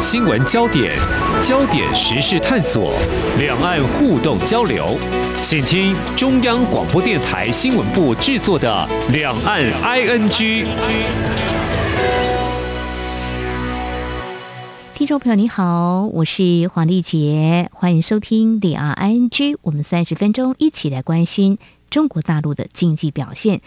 新闻焦点，焦点时事探索，两岸互动交流，请听中央广播电台新闻部制作的《两岸 ING》。听众朋友你好，我是黄丽杰，欢迎收听《两岸 ING》，我们三十分钟一起来关心中国大陆的经济表现。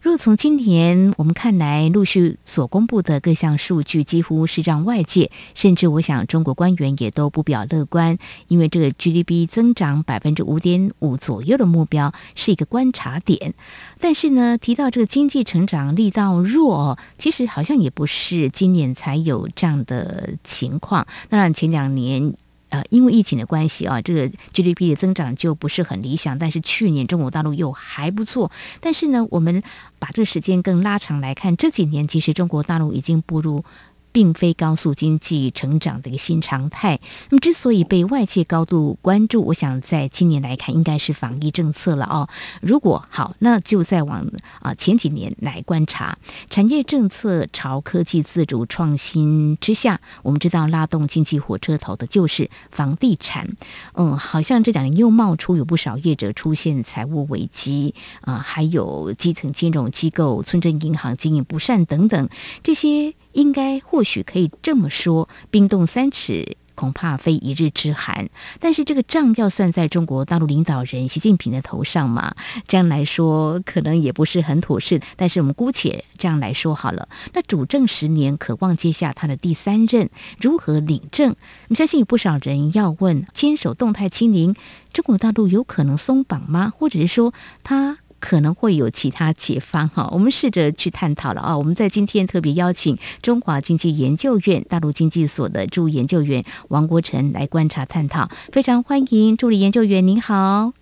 若从今年我们看来，陆续所公布的各项数据，几乎是让外界，甚至我想中国官员也都不表乐观，因为这个 GDP 增长百分之五点五左右的目标是一个观察点。但是呢，提到这个经济成长力道弱，其实好像也不是今年才有这样的情况。当然，前两年。呃，因为疫情的关系啊，这个 GDP 的增长就不是很理想。但是去年中国大陆又还不错。但是呢，我们把这个时间更拉长来看，这几年其实中国大陆已经步入。并非高速经济成长的一个新常态。那么，之所以被外界高度关注，我想在今年来看，应该是防疫政策了哦。如果好，那就再往啊前几年来观察，产业政策朝科技自主创新之下，我们知道拉动经济火车头的就是房地产。嗯，好像这两年又冒出有不少业者出现财务危机啊，还有基层金融机构、村镇银行经营不善等等这些。应该或许可以这么说，冰冻三尺，恐怕非一日之寒。但是这个账要算在中国大陆领导人习近平的头上嘛？这样来说，可能也不是很妥适。但是我们姑且这样来说好了。那主政十年，渴望接下他的第三任，如何领证？我们相信有不少人要问：坚守动态清零，中国大陆有可能松绑吗？或者是说他？可能会有其他解方哈，我们试着去探讨了啊。我们在今天特别邀请中华经济研究院大陆经济所的助研究员王国成来观察探讨，非常欢迎助理研究员，您好。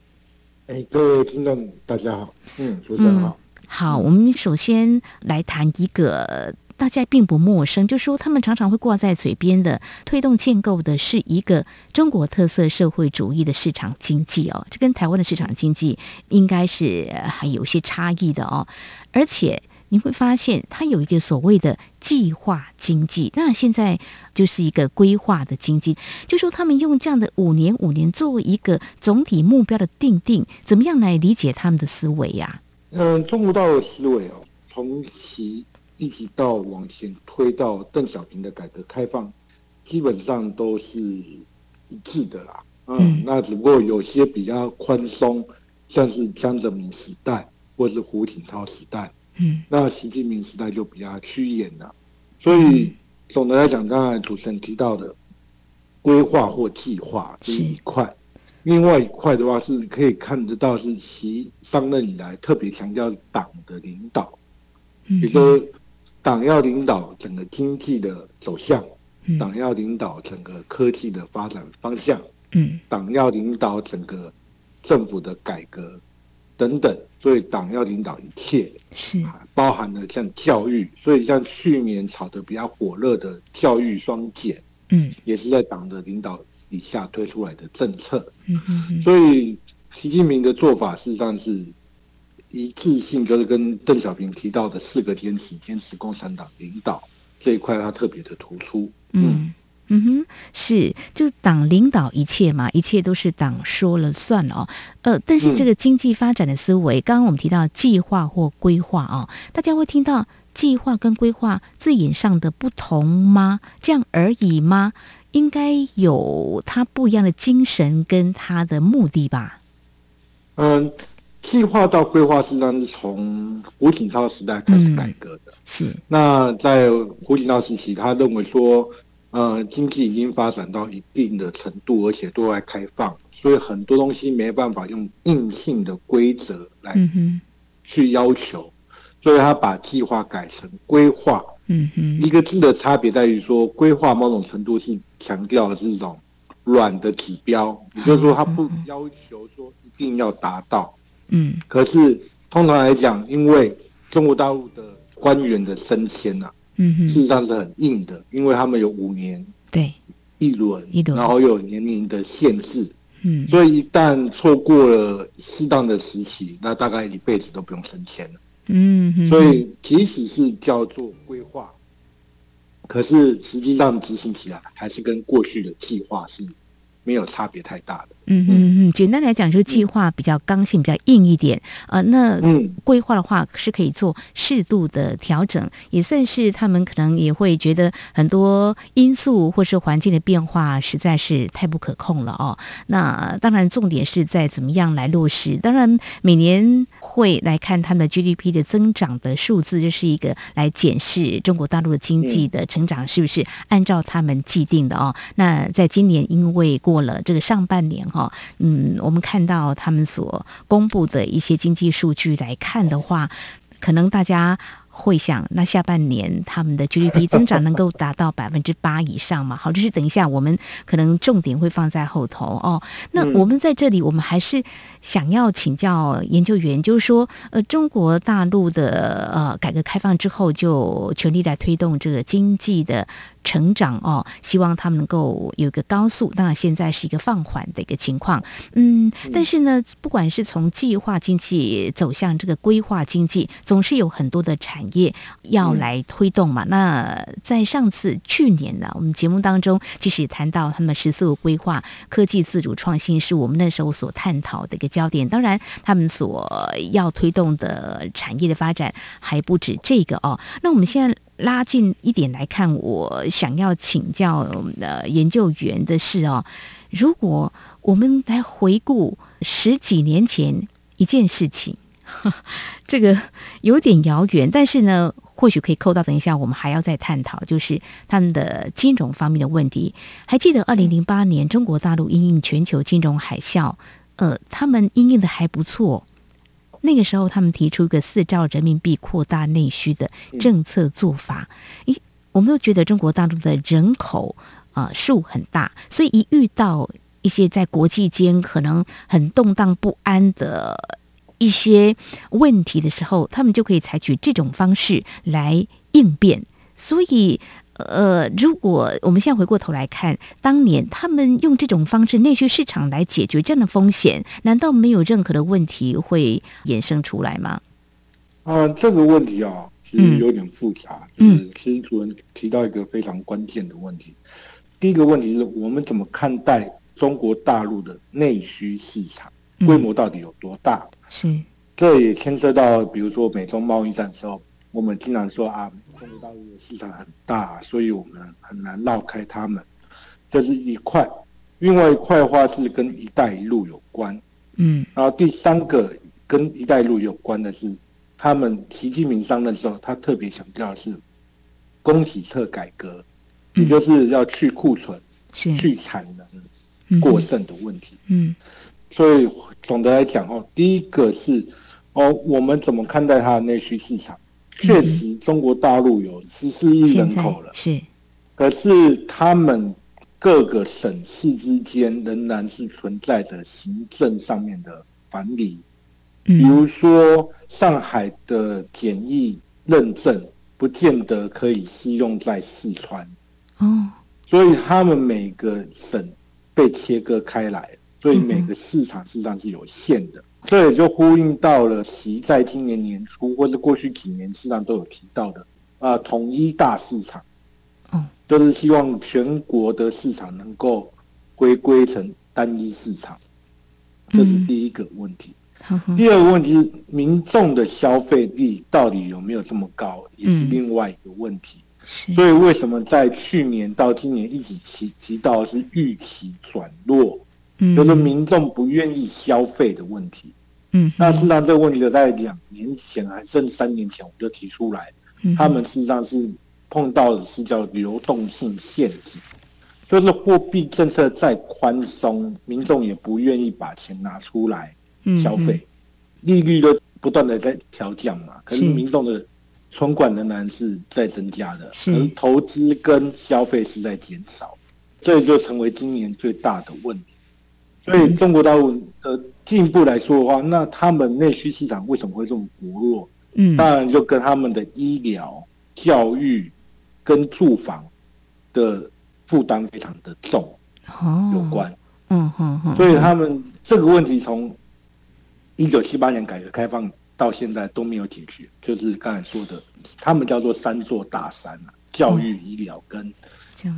哎，各位听众大家好，嗯，主持人好。好，我们首先来谈一个。大家并不陌生，就说他们常常会挂在嘴边的，推动建构的是一个中国特色社会主义的市场经济哦，这跟台湾的市场经济应该是还有些差异的哦。而且你会发现，它有一个所谓的计划经济，那现在就是一个规划的经济，就说他们用这样的五年五年作为一个总体目标的定定，怎么样来理解他们的思维呀？嗯，中国大陆思维哦，从其。一直到往前推到邓小平的改革开放，基本上都是一致的啦。嗯，嗯，那只不过有些比较宽松，像是江泽民时代或是胡锦涛时代。嗯，那习近平时代就比较趋严了。所以总的来讲，刚才主持人提到的规划或计划这一块，另外一块的话是可以看得到是习上任以来特别强调党的领导，比如说。党要领导整个经济的走向，党要领导整个科技的发展方向，嗯，党要领导整个政府的改革等等，所以党要领导一切，是。包含了像教育，所以像去年炒得比较火热的教育双减，嗯，也是在党的领导底下推出来的政策，嗯嗯，所以习近平的做法事实上是。一致性就是跟邓小平提到的四个坚持，坚持共产党领导这一块，他特别的突出。嗯嗯哼，是就党领导一切嘛，一切都是党说了算哦。呃，但是这个经济发展的思维，刚刚我们提到计划或规划哦，大家会听到计划跟规划字眼上的不同吗？这样而已吗？应该有它不一样的精神跟它的目的吧？嗯。计划到规划，实际上是从胡锦涛时代开始改革的。嗯、是。那在胡锦涛时期，他认为说，呃，经济已经发展到一定的程度，而且对外开放，所以很多东西没办法用硬性的规则来去要求，嗯、所以他把计划改成规划。嗯哼。一个字的差别在于说，规划某种程度是强调的是一种软的指标，也就是说，他不要求说一定要达到。嗯，可是通常来讲，因为中国大陆的官员的升迁呐，嗯哼，事实上是很硬的，因为他们有五年对。一轮，一轮，然后又有年龄的限制，嗯，所以一旦错过了适当的时期，那大概一辈子都不用升迁了，嗯哼，所以即使是叫做规划，可是实际上执行起来还是跟过去的计划是没有差别太大的。嗯嗯嗯，简单来讲，就是计划比较刚性，比较硬一点啊。那规划的话是可以做适度的调整，也算是他们可能也会觉得很多因素或是环境的变化实在是太不可控了哦。那当然，重点是在怎么样来落实。当然，每年会来看他们的 GDP 的增长的数字，这是一个来检视中国大陆的经济的成长是不是按照他们既定的哦。那在今年，因为过了这个上半年哈。哦，嗯，我们看到他们所公布的一些经济数据来看的话，可能大家。会想，那下半年他们的 GDP 增长能够达到百分之八以上吗？好，就是等一下我们可能重点会放在后头哦。那我们在这里，我们还是想要请教研究员，就是说，呃，中国大陆的呃改革开放之后，就全力来推动这个经济的成长哦，希望他们能够有一个高速。当然，现在是一个放缓的一个情况，嗯，但是呢，不管是从计划经济走向这个规划经济，总是有很多的产业要来推动嘛？那在上次去年呢，我们节目当中其实也谈到他们十四五规划科技自主创新，是我们那时候所探讨的一个焦点。当然，他们所要推动的产业的发展还不止这个哦。那我们现在拉近一点来看，我想要请教我们的研究员的是哦，如果我们来回顾十几年前一件事情。这个有点遥远，但是呢，或许可以扣到。等一下，我们还要再探讨，就是他们的金融方面的问题。还记得二零零八年中国大陆因应全球金融海啸，呃，他们因应的还不错。那个时候，他们提出一个四兆人民币扩大内需的政策做法。咦，我们都觉得中国大陆的人口啊、呃、数很大，所以一遇到一些在国际间可能很动荡不安的。一些问题的时候，他们就可以采取这种方式来应变。所以，呃，如果我们现在回过头来看，当年他们用这种方式内需市场来解决这样的风险，难道没有任何的问题会衍生出来吗？啊、呃，这个问题啊、哦，其实有点复杂。嗯，就是、其实主任提到一个非常关键的问题。第一个问题是我们怎么看待中国大陆的内需市场？规模到底有多大？嗯、是，这也牵涉到，比如说美中贸易战的时候，我们经常说啊，中国大陆的市场很大，所以我们很难绕开他们。这是一块，另外一块的话是跟“一带一路”有关。嗯，然后第三个跟“一带一路”有关的是，他们习近平上任的时候，他特别强调的是供给侧改革，也就是要去库存、去产能过剩的问题。嗯。所以总的来讲哦，第一个是哦，我们怎么看待它的内需市场？确实，中国大陆有十四亿人口了，是。可是他们各个省市之间仍然是存在着行政上面的藩篱。比如说上海的检疫认证，不见得可以适用在四川。哦。所以他们每个省被切割开来。所以每个市场实际上是有限的，这也就呼应到了习在今年年初或者过去几年实际上都有提到的啊，统一大市场，嗯，就是希望全国的市场能够回归成单一市场，这是第一个问题。第二个问题是民众的消费力到底有没有这么高，也是另外一个问题。所以为什么在去年到今年一直提提到的是预期转弱？就是民众不愿意消费的问题。嗯，那事实上这个问题在两年前还甚至三年前我们就提出来，他们事实上是碰到的是叫流动性陷阱，就是货币政策再宽松，民众也不愿意把钱拿出来消费，利率都不断的在调降嘛，可是民众的存款仍然是在增加的，而投资跟消费是在减少，这就成为今年最大的问题。所以中国大陆的进一步来说的话，那他们内需市场为什么会这么薄弱？嗯，当然就跟他们的医疗、教育跟住房的负担非常的重有关。嗯嗯嗯。所以他们这个问题从一九七八年改革开放到现在都没有解决，就是刚才说的，他们叫做三座大山啊，教育、医疗跟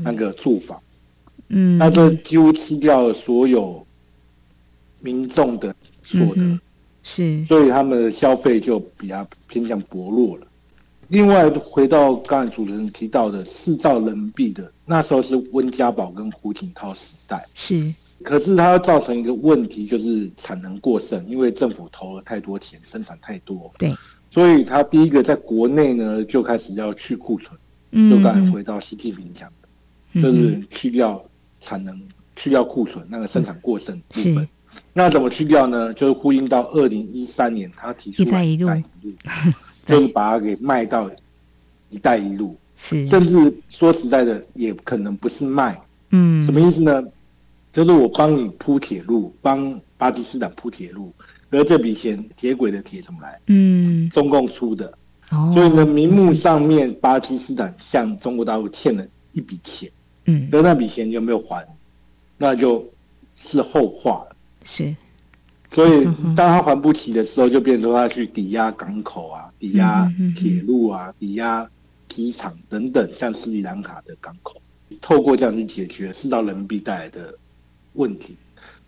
那个住房。嗯，那这几乎吃掉了所有民众的所得，嗯、是，所以他们的消费就比较偏向薄弱了。另外，回到刚才主持人提到的四兆人民币的，那时候是温家宝跟胡锦涛时代，是。可是它造成一个问题，就是产能过剩，因为政府投了太多钱，生产太多，对。所以它第一个在国内呢，就开始要去库存，嗯，就刚才回到习近平讲的，嗯、就是去掉产能，去掉库存，那个生产过剩部分。嗯、那怎么去掉呢？就是呼应到二零一三年，他提出“一带一路”，就是把它给卖到“一带一路”，是，甚至说实在的，也可能不是卖，嗯，什么意思呢？就是我帮你铺铁路，帮巴基斯坦铺铁路，而这笔钱铁轨的铁怎么来？嗯，中共出的，哦、所以呢，名目上面巴基斯坦向中国大陆欠了一笔钱，嗯，而那笔钱有没有还，那就是后话了。是，所以当他还不起的时候，就变成说他去抵押港口啊，抵押铁路啊，抵押机场等等，像斯里兰卡的港口，透过这样去解决四兆人民币带来的。问题，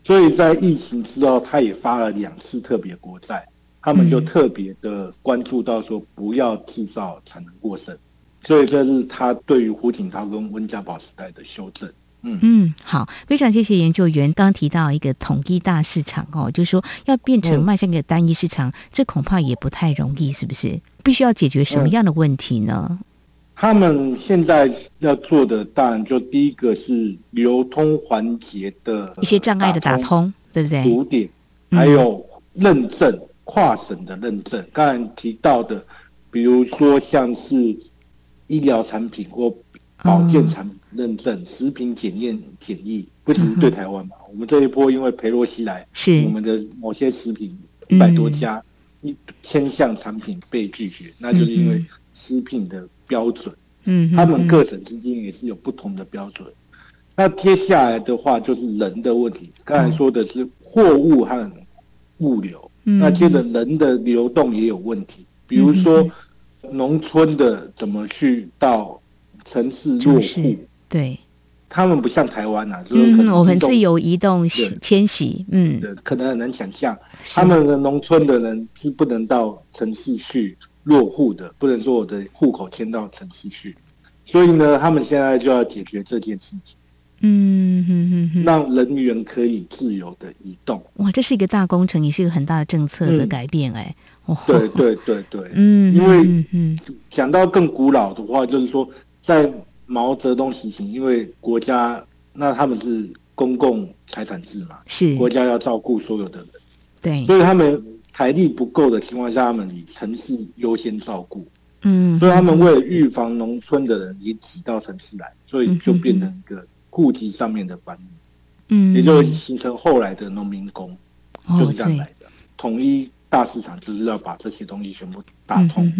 所以在疫情之后，他也发了两次特别国债，他们就特别的关注到说不要制造产能过剩，所以这是他对于胡锦涛跟温家宝时代的修正。嗯嗯，好，非常谢谢研究员。刚提到一个统一大市场哦，就是说要变成迈向一个单一市场，嗯、这恐怕也不太容易，是不是？必须要解决什么样的问题呢？嗯他们现在要做的，当然就第一个是流通环节的一些障碍的打通，对不对？堵点，还有认证、跨省的认证。刚才提到的，比如说像是医疗产品或保健产品认证、食品检验检疫，不只是对台湾嘛。我们这一波因为裴洛西来，是我们的某些食品一百多家一千项产品被拒绝，那就是因为食品的。标准，嗯，他们各省之间也是有不同的标准。那接下来的话就是人的问题，刚才说的是货物和物流，那接着人的流动也有问题，比如说农村的怎么去到城市落户，对，他们不像台湾呐，就是我们自由移动迁徙，嗯，可能很难想象，他们的农村的人是不能到城市去。落户的不能说我的户口迁到城市去，所以呢，他们现在就要解决这件事情，嗯哼哼哼，让人员可以自由的移动。哇，这是一个大工程，也是一个很大的政策的改变，哎、嗯，对对对对，嗯，因为嗯，讲到更古老的话，就是说，在毛泽东时期，因为国家那他们是公共财产制嘛，是。国家要照顾所有的人，对，所以他们。财力不够的情况下，他们以城市优先照顾，嗯，所以他们为了预防农村的人也挤到城市来，所以就变成一个户籍上面的搬移，嗯，也就形成后来的农民工，就是这样来的。统一大市场就是要把这些东西全部打通，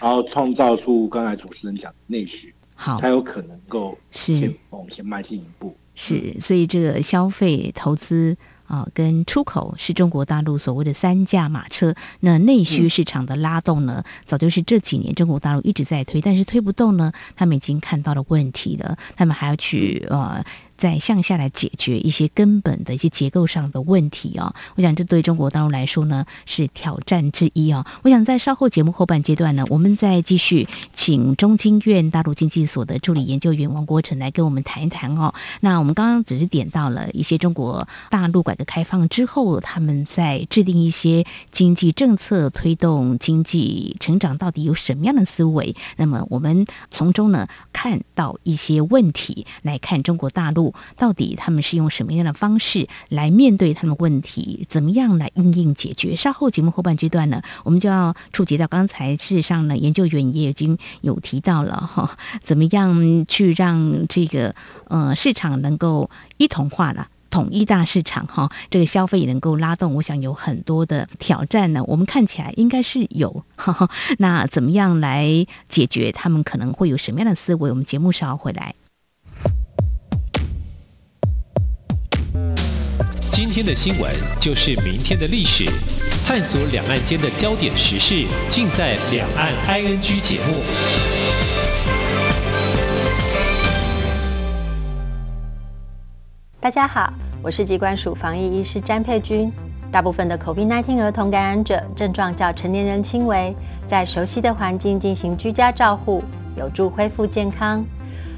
然后创造出刚才主持人讲的内需，好，才有可能够先往前迈进一步。是，所以这个消费投资。啊，跟出口是中国大陆所谓的三驾马车，那内需市场的拉动呢，早就是这几年中国大陆一直在推，但是推不动呢，他们已经看到了问题了，他们还要去呃。再向下来解决一些根本的一些结构上的问题、哦，我想这对中国大陆来说呢是挑战之一、哦。我想在稍后节目后半阶段呢，我们再继续请中经院大陆经济所的助理研究员王国成来跟我们谈一谈哦。那我们刚刚只是点到了一些中国大陆改革开放之后，他们在制定一些经济政策，推动经济成长到底有什么样的思维？那么我们从中呢看到一些问题，来看中国大陆。到底他们是用什么样的方式来面对他们问题？怎么样来应应解决？稍后节目后半阶段呢，我们就要触及到刚才事实上呢，研究员也已经有提到了哈，怎么样去让这个呃市场能够一统化了，统一大市场哈，这个消费也能够拉动。我想有很多的挑战呢，我们看起来应该是有。呵呵，那怎么样来解决？他们可能会有什么样的思维？我们节目稍后回来。今天的新闻就是明天的历史，探索两岸间的焦点时事，尽在《两岸 ING》节目。大家好，我是疾管署防疫医师詹佩君。大部分的 COVID-19 儿童感染者症状较成年人轻微，在熟悉的环境进行居家照护，有助恢复健康。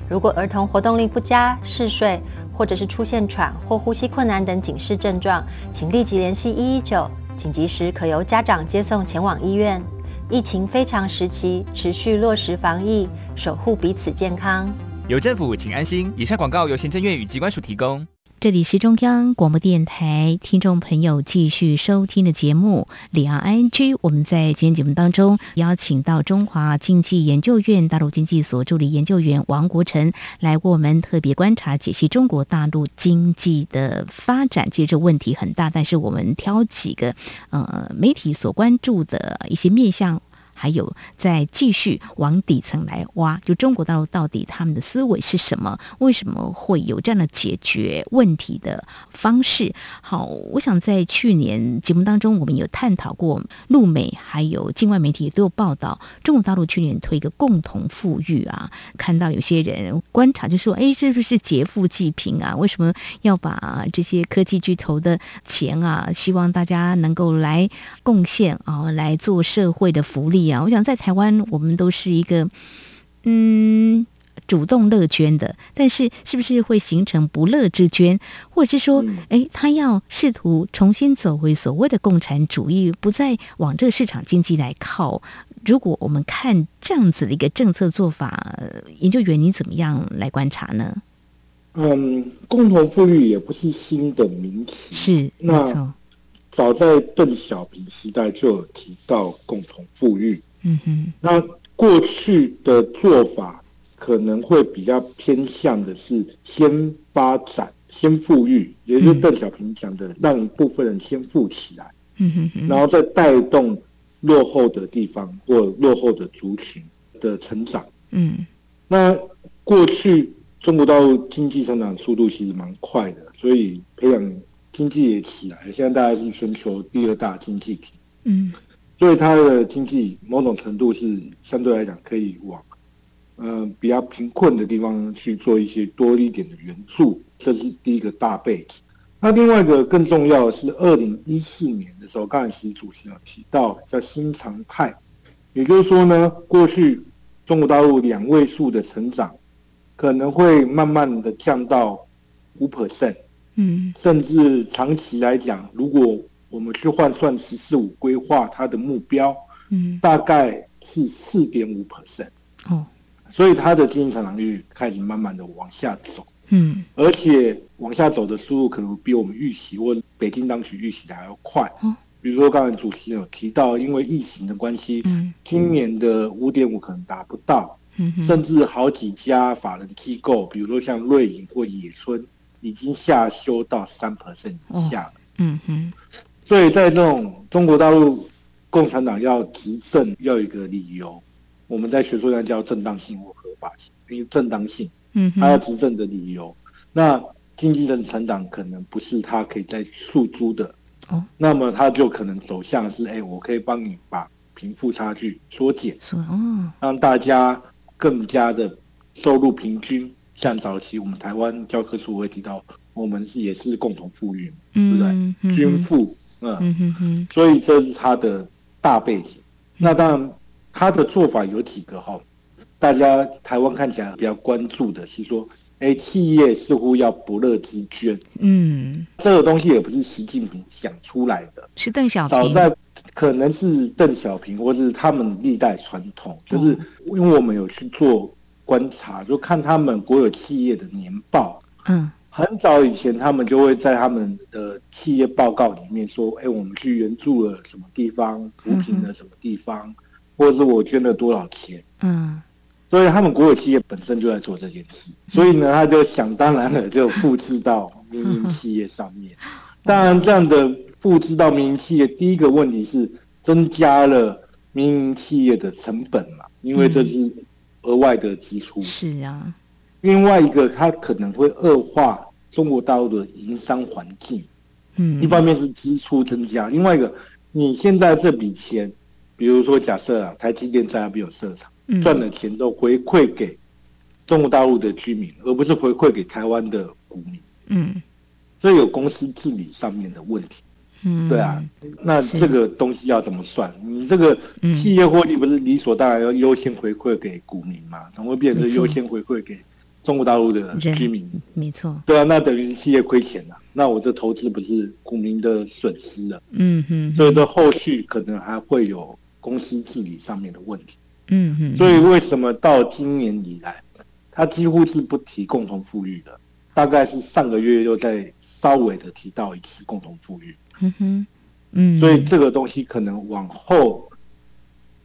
如果儿童活动力不佳、嗜睡，或者是出现喘或呼吸困难等警示症状，请立即联系一一九，紧急时可由家长接送前往医院。疫情非常时期，持续落实防疫，守护彼此健康。有政府，请安心。以上广告由行政院与机关署提供。这里是中央广播电台听众朋友继续收听的节目《李昂 ING》。我们在今天节目当中邀请到中华经济研究院大陆经济所助理研究员王国成来为我们特别观察解析中国大陆经济的发展。其实这问题很大，但是我们挑几个呃媒体所关注的一些面向。还有再继续往底层来挖，就中国大陆到底他们的思维是什么？为什么会有这样的解决问题的方式？好，我想在去年节目当中，我们有探讨过，陆美还有境外媒体都有报道，中国大陆去年推一个共同富裕啊，看到有些人观察就说，哎，是不是劫富济贫啊？为什么要把这些科技巨头的钱啊，希望大家能够来贡献啊，来做社会的福利啊？我想在台湾，我们都是一个嗯主动乐捐的，但是是不是会形成不乐之捐，或者是说，哎，他要试图重新走回所谓的共产主义，不再往这个市场经济来靠？如果我们看这样子的一个政策做法，研究员你怎么样来观察呢？嗯，共同富裕也不是新的名词，是那。早在邓小平时代就有提到共同富裕，嗯哼，那过去的做法可能会比较偏向的是先发展、先富裕，也就是邓小平讲的，让一部分人先富起来，嗯哼，然后再带动落后的地方或落后的族群的成长，嗯，那过去中国大陆经济成长速度其实蛮快的，所以培养。经济也起来，现在大概是全球第二大经济体，嗯，所以它的经济某种程度是相对来讲可以往，呃，比较贫困的地方去做一些多一点的援助，这是第一个大背景。那另外一个更重要的是，二零一四年的时候，刚才习主席有提到叫新常态，也就是说呢，过去中国大陆两位数的成长可能会慢慢的降到五 percent。嗯，甚至长期来讲，如果我们去换算“十四五”规划它的目标，嗯，大概是四点五 percent 哦，所以它的经济成长率开始慢慢的往下走，嗯，而且往下走的速度可能比我们预期或北京当局预期的还要快。哦，比如说刚才主席有提到，因为疫情的关系，嗯，今年的五点五可能达不到，嗯，甚至好几家法人机构，比如说像瑞银或野村。已经下修到三 percent 以下了。嗯哼，所以在这种中国大陆共产党要执政，要有一个理由，我们在学术上叫正当性或合法性，因为正当性，嗯，他要执政的理由，那经济的成长可能不是他可以在诉诸的，哦，那么他就可能走向是，哎，我可以帮你把贫富差距缩减，哦，让大家更加的收入平均。像早期我们台湾教科书会提到，我们是也是共同富裕，嗯、对不对？均富，嗯，嗯哼哼，所以这是他的大背景。那当然，他的做法有几个哈，大家台湾看起来比较关注的是说，哎，企业似乎要不乐之捐，嗯，这个东西也不是习近平想出来的，是邓小平，早在可能是邓小平或是他们历代传统，就是因为我们有去做。观察就看他们国有企业的年报，嗯，很早以前他们就会在他们的企业报告里面说，哎，我们去援助了什么地方，扶贫了什么地方，嗯、或者是我捐了多少钱，嗯，所以他们国有企业本身就在做这件事，所以呢，他就想当然了就复制到 民营企业上面。当然，这样的复制到民营企业，第一个问题是增加了民营企业的成本嘛，因为这是。额外的支出。是啊，另外一个它可能会恶化中国大陆的营商环境，嗯，一方面是支出增加，另外一个，你现在这笔钱，比如说假设啊，台积电在那边有设厂，赚了钱之后回馈给中国大陆的居民，而不是回馈给台湾的股民。嗯，这有公司治理上面的问题。嗯，对啊，那这个东西要怎么算？你这个企业获利不是理所当然要优先回馈给股民吗？怎么会变成优先回馈给中国大陆的居民？没错。对啊，那等于是企业亏钱了。那我这投资不是股民的损失了？嗯哼。所以说后续可能还会有公司治理上面的问题。嗯哼。所以为什么到今年以来，他几乎是不提共同富裕的？大概是上个月又在稍微的提到一次共同富裕。嗯哼，嗯，所以这个东西可能往后，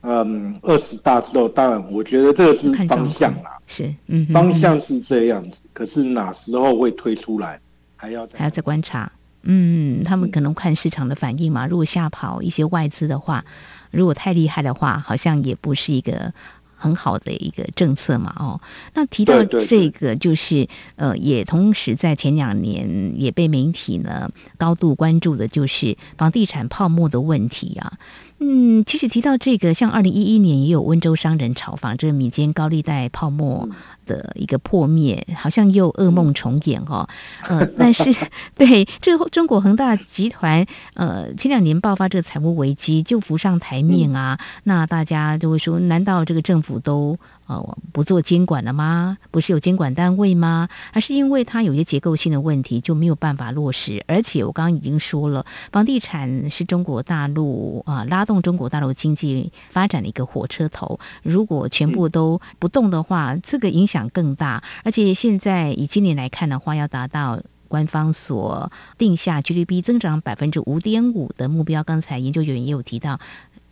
嗯，二十大之后，当然，我觉得这个是方向啦，是，嗯，方向是这样子，可是哪时候会推出来，还要还要再观察。嗯，他们可能看市场的反应嘛。如果吓跑一些外资的话，如果太厉害的话，好像也不是一个。很好的一个政策嘛，哦，那提到这个，就是呃，也同时在前两年也被媒体呢高度关注的，就是房地产泡沫的问题啊。嗯，其实提到这个，像二零一一年也有温州商人炒房，这个民间高利贷泡沫的一个破灭，好像又噩梦重演哦。呃，但是 对这个中国恒大集团，呃，前两年爆发这个财务危机就浮上台面啊，那大家就会说，难道这个政府都？哦，不做监管了吗？不是有监管单位吗？还是因为它有些结构性的问题就没有办法落实？而且我刚刚已经说了，房地产是中国大陆啊拉动中国大陆经济发展的一个火车头。如果全部都不动的话，这个影响更大。而且现在以今年来看的话，要达到官方所定下 GDP 增长百分之五点五的目标，刚才研究员也有提到。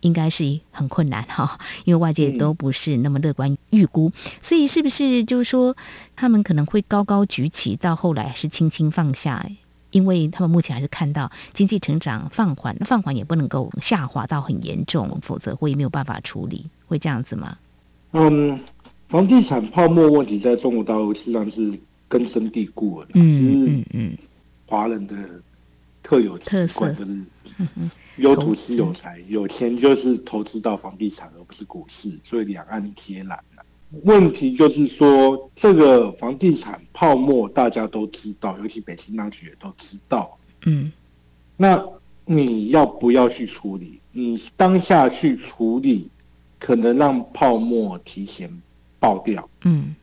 应该是很困难哈，因为外界都不是那么乐观预估，所以是不是就是说他们可能会高高举起，到后来是轻轻放下？因为他们目前还是看到经济成长放缓，放缓也不能够下滑到很严重，否则会没有办法处理，会这样子吗？嗯，房地产泡沫问题在中国大陆实际上是根深蒂固的，嗯嗯嗯，华人的特有特色就是。嗯有土是有财，有钱就是投资到房地产，而不是股市，所以两岸皆蓝了。问题就是说，这个房地产泡沫大家都知道，尤其北京当局也都知道。嗯，那你要不要去处理？你当下去处理，可能让泡沫提前爆掉。嗯，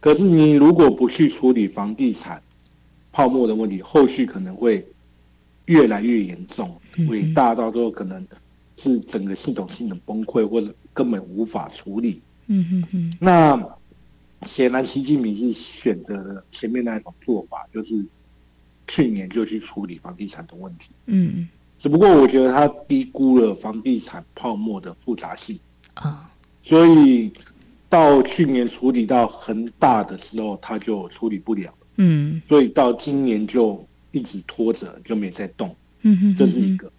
可是你如果不去处理房地产泡沫的问题，后续可能会。越来越严重，伟大到都有可能是整个系统性的崩溃，或者根本无法处理。嗯嗯嗯。那显然，习近平是选择了前面那一种做法，就是去年就去处理房地产的问题。嗯。只不过我觉得他低估了房地产泡沫的复杂性啊，所以到去年处理到恒大的时候，他就处理不了。嗯。所以到今年就。一直拖着就没再动，嗯哼，这是一个。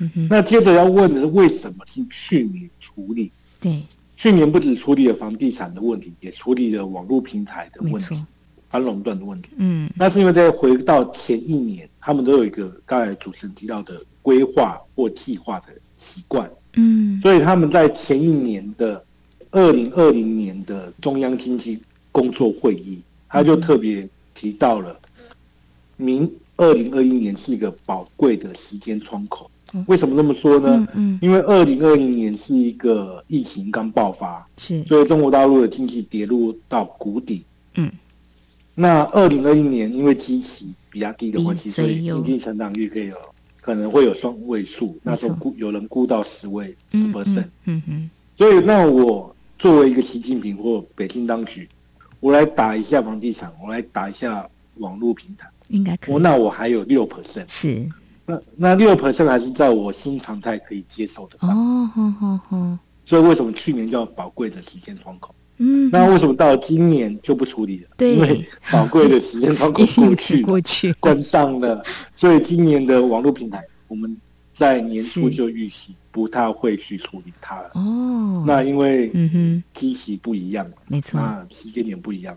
嗯哼，那接着要问的是，为什么是去年处理？对，去年不止处理了房地产的问题，也处理了网络平台的问题，反垄断的问题。嗯，那是因为在回到前一年，他们都有一个刚才主持人提到的规划或计划的习惯。嗯，所以他们在前一年的二零二零年的中央经济工作会议，他就特别提到了明。二零二一年是一个宝贵的时间窗口，为什么这么说呢？嗯嗯、因为二零二零年是一个疫情刚爆发，是，所以中国大陆的经济跌入到谷底。嗯，那二零二一年因为基期比较低的关系，所以经济成长率可以有可能会有双位数，那时候估有人估到十位十 percent。嗯嗯，所以那我作为一个习近平或北京当局，我来打一下房地产，我来打一下网络平台。应该可以。那我还有六 percent，是。那那六 percent 还是在我新常态可以接受的。哦，好好好。所以为什么去年叫宝贵的时间窗口？嗯。那为什么到今年就不处理了？对。因为宝贵的时间窗口 过去，过去关上了。所以今年的网络平台，我们在年初就预期不太会去处理它了。哦。那因为嗯哼，基期不一样，没错。那时间点不一样，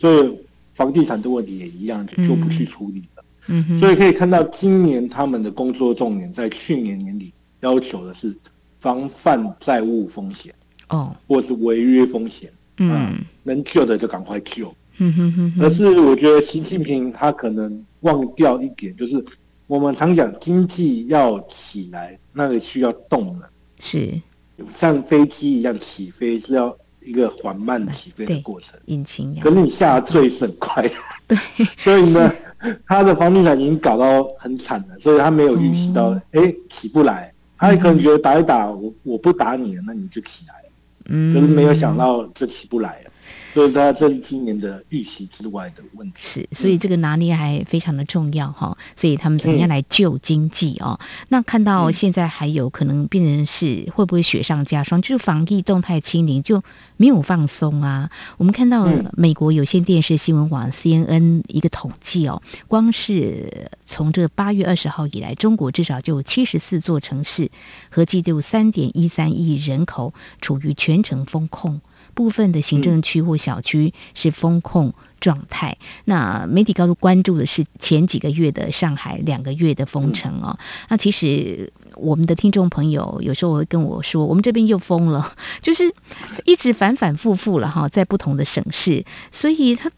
所以。房地产的问题也一样，就就不去处理了。嗯哼，所以可以看到今年他们的工作重点在去年年底要求的是防范债务风险哦，或是违约风险，嗯，嗯，能救的就赶快救。嗯哼哼，哼，而是我觉得习近平他可能忘掉一点，就是我们常讲经济要起来，那个需要动能，是。像飞机一样起飞是要一个缓慢起飞的过程，引擎。可是你下坠是很快的，对，所以呢，他的房地产已经搞到很惨了，所以他没有预期到，哎、嗯，起不来，他可能觉得打一打我我不打你了，那你就起来了，嗯，可是没有想到就起不来了。所以，他这是今年的预期之外的问题。是，所以这个拿捏还非常的重要哈。所以他们怎么样来救经济哦？嗯、那看到现在还有可能变成是会不会雪上加霜？就是防疫动态清零就没有放松啊。我们看到美国有线电视新闻网 CNN 一个统计哦，光是从这个八月二十号以来，中国至少就有七十四座城市，合计就三点一三亿人口处于全程封控。部分的行政区或小区是封控状态。那媒体高度关注的是前几个月的上海两个月的封城哦。那其实我们的听众朋友有时候会跟我说，我们这边又封了，就是一直反反复复了哈，在不同的省市，所以它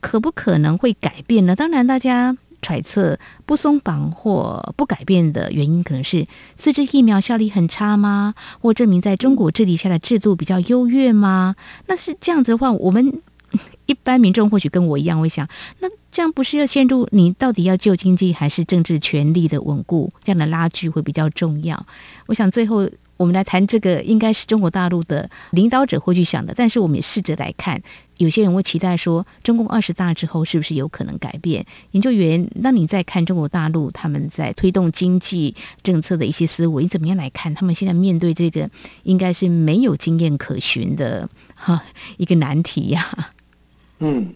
可不可能会改变呢？当然，大家。揣测不松绑或不改变的原因，可能是自制疫苗效力很差吗？或证明在中国治理下的制度比较优越吗？那是这样子的话，我们 一般民众或许跟我一样会想，那这样不是要陷入你到底要救经济还是政治权力的稳固这样的拉锯会比较重要？我想最后。我们来谈这个，应该是中国大陆的领导者会去想的。但是我们也试着来看，有些人会期待说，中共二十大之后是不是有可能改变？研究员，那你在看中国大陆他们在推动经济政策的一些思维，你怎么样来看？他们现在面对这个应该是没有经验可循的 哈一个难题呀、啊。嗯，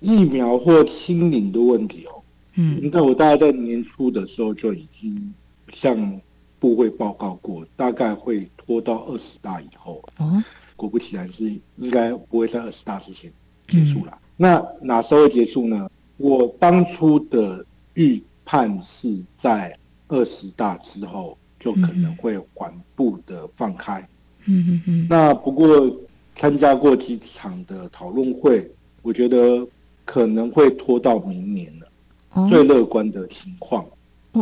疫苗或清零的问题哦。嗯，你看我大概在年初的时候就已经像。部会报告过，大概会拖到二十大以后。哦，果不其然，是应该不会在二十大之前结束了。嗯、那哪时候会结束呢？我当初的预判是在二十大之后就可能会缓步的放开。嗯嗯嗯。那不过参加过几场的讨论会，我觉得可能会拖到明年了。哦、最乐观的情况，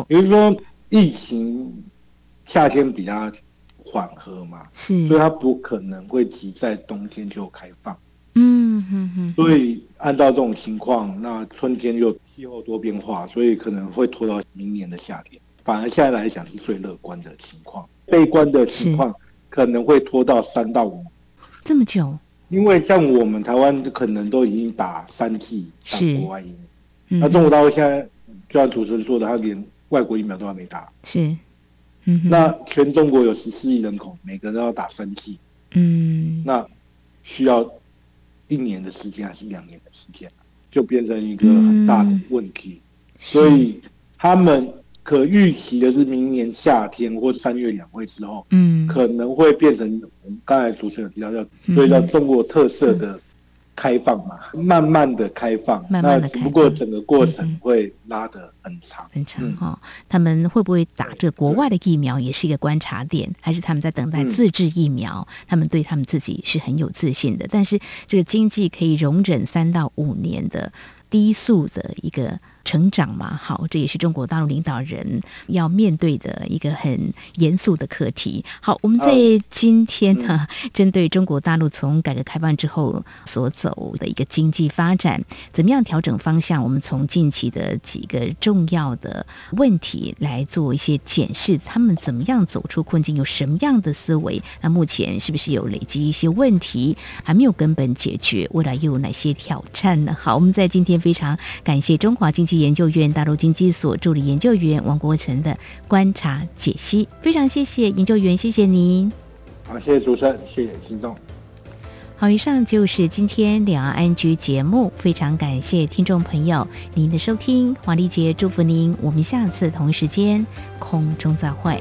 比如说疫情。夏天比较缓和嘛，是，所以它不可能会急在冬天就开放。嗯哼哼。所以按照这种情况，那春天又气候多变化，所以可能会拖到明年的夏天。反而现在来讲是最乐观的情况，悲观的情况可能会拖到三到五。这么久？因为像我们台湾可能都已经打三剂上国外疫苗，嗯、那中国大陆现在就像主持人说的，他连外国疫苗都还没打。是。那全中国有十四亿人口，每个人都要打三剂，嗯，那需要一年的时间还是两年的时间，就变成一个很大的问题。嗯、所以他们可预期的是，明年夏天或者三月两会之后，嗯，可能会变成我们刚才主持人提到叫，所以叫中国特色的。开放嘛，慢慢的开放，慢慢的开放，不过整个过程会拉得很长，嗯、很长哈、哦。他们会不会打这国外的疫苗，也是一个观察点，还是他们在等待自制疫苗？嗯、他们对他们自己是很有自信的，但是这个经济可以容忍三到五年的低速的一个。成长嘛，好，这也是中国大陆领导人要面对的一个很严肃的课题。好，我们在今天呢，针对中国大陆从改革开放之后所走的一个经济发展，怎么样调整方向？我们从近期的几个重要的问题来做一些检视，他们怎么样走出困境，有什么样的思维？那目前是不是有累积一些问题还没有根本解决？未来又有哪些挑战呢？好，我们在今天非常感谢中华经济研究院大陆经济所助理研究员王国成的观察解析，非常谢谢研究员，谢谢您。好，谢谢主持人，谢谢听众。好，以上就是今天两岸安居节目，非常感谢听众朋友您的收听，黄丽杰祝福您，我们下次同时间空中再会。